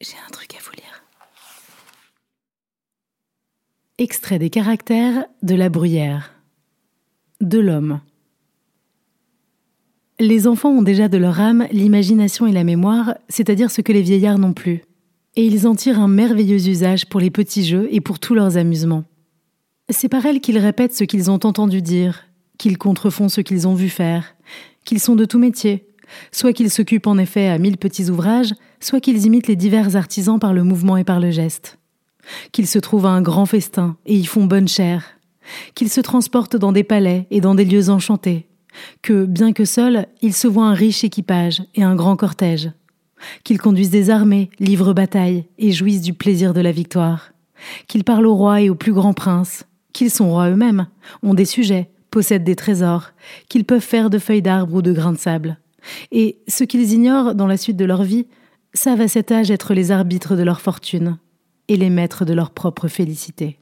J'ai un truc à vous lire. Extrait des caractères de la bruyère. De l'homme. Les enfants ont déjà de leur âme l'imagination et la mémoire, c'est-à-dire ce que les vieillards n'ont plus. Et ils en tirent un merveilleux usage pour les petits jeux et pour tous leurs amusements. C'est par elles qu'ils répètent ce qu'ils ont entendu dire, qu'ils contrefont ce qu'ils ont vu faire, qu'ils sont de tout métier, soit qu'ils s'occupent en effet à mille petits ouvrages, soit qu'ils imitent les divers artisans par le mouvement et par le geste, qu'ils se trouvent à un grand festin et y font bonne chère, qu'ils se transportent dans des palais et dans des lieux enchantés, que, bien que seuls, ils se voient un riche équipage et un grand cortège, qu'ils conduisent des armées, livrent bataille et jouissent du plaisir de la victoire, qu'ils parlent au roi et aux plus grands princes, qu'ils sont rois eux-mêmes, ont des sujets, possèdent des trésors, qu'ils peuvent faire de feuilles d'arbre ou de grains de sable, et ce qu'ils ignorent dans la suite de leur vie, savent à cet âge être les arbitres de leur fortune et les maîtres de leur propre félicité.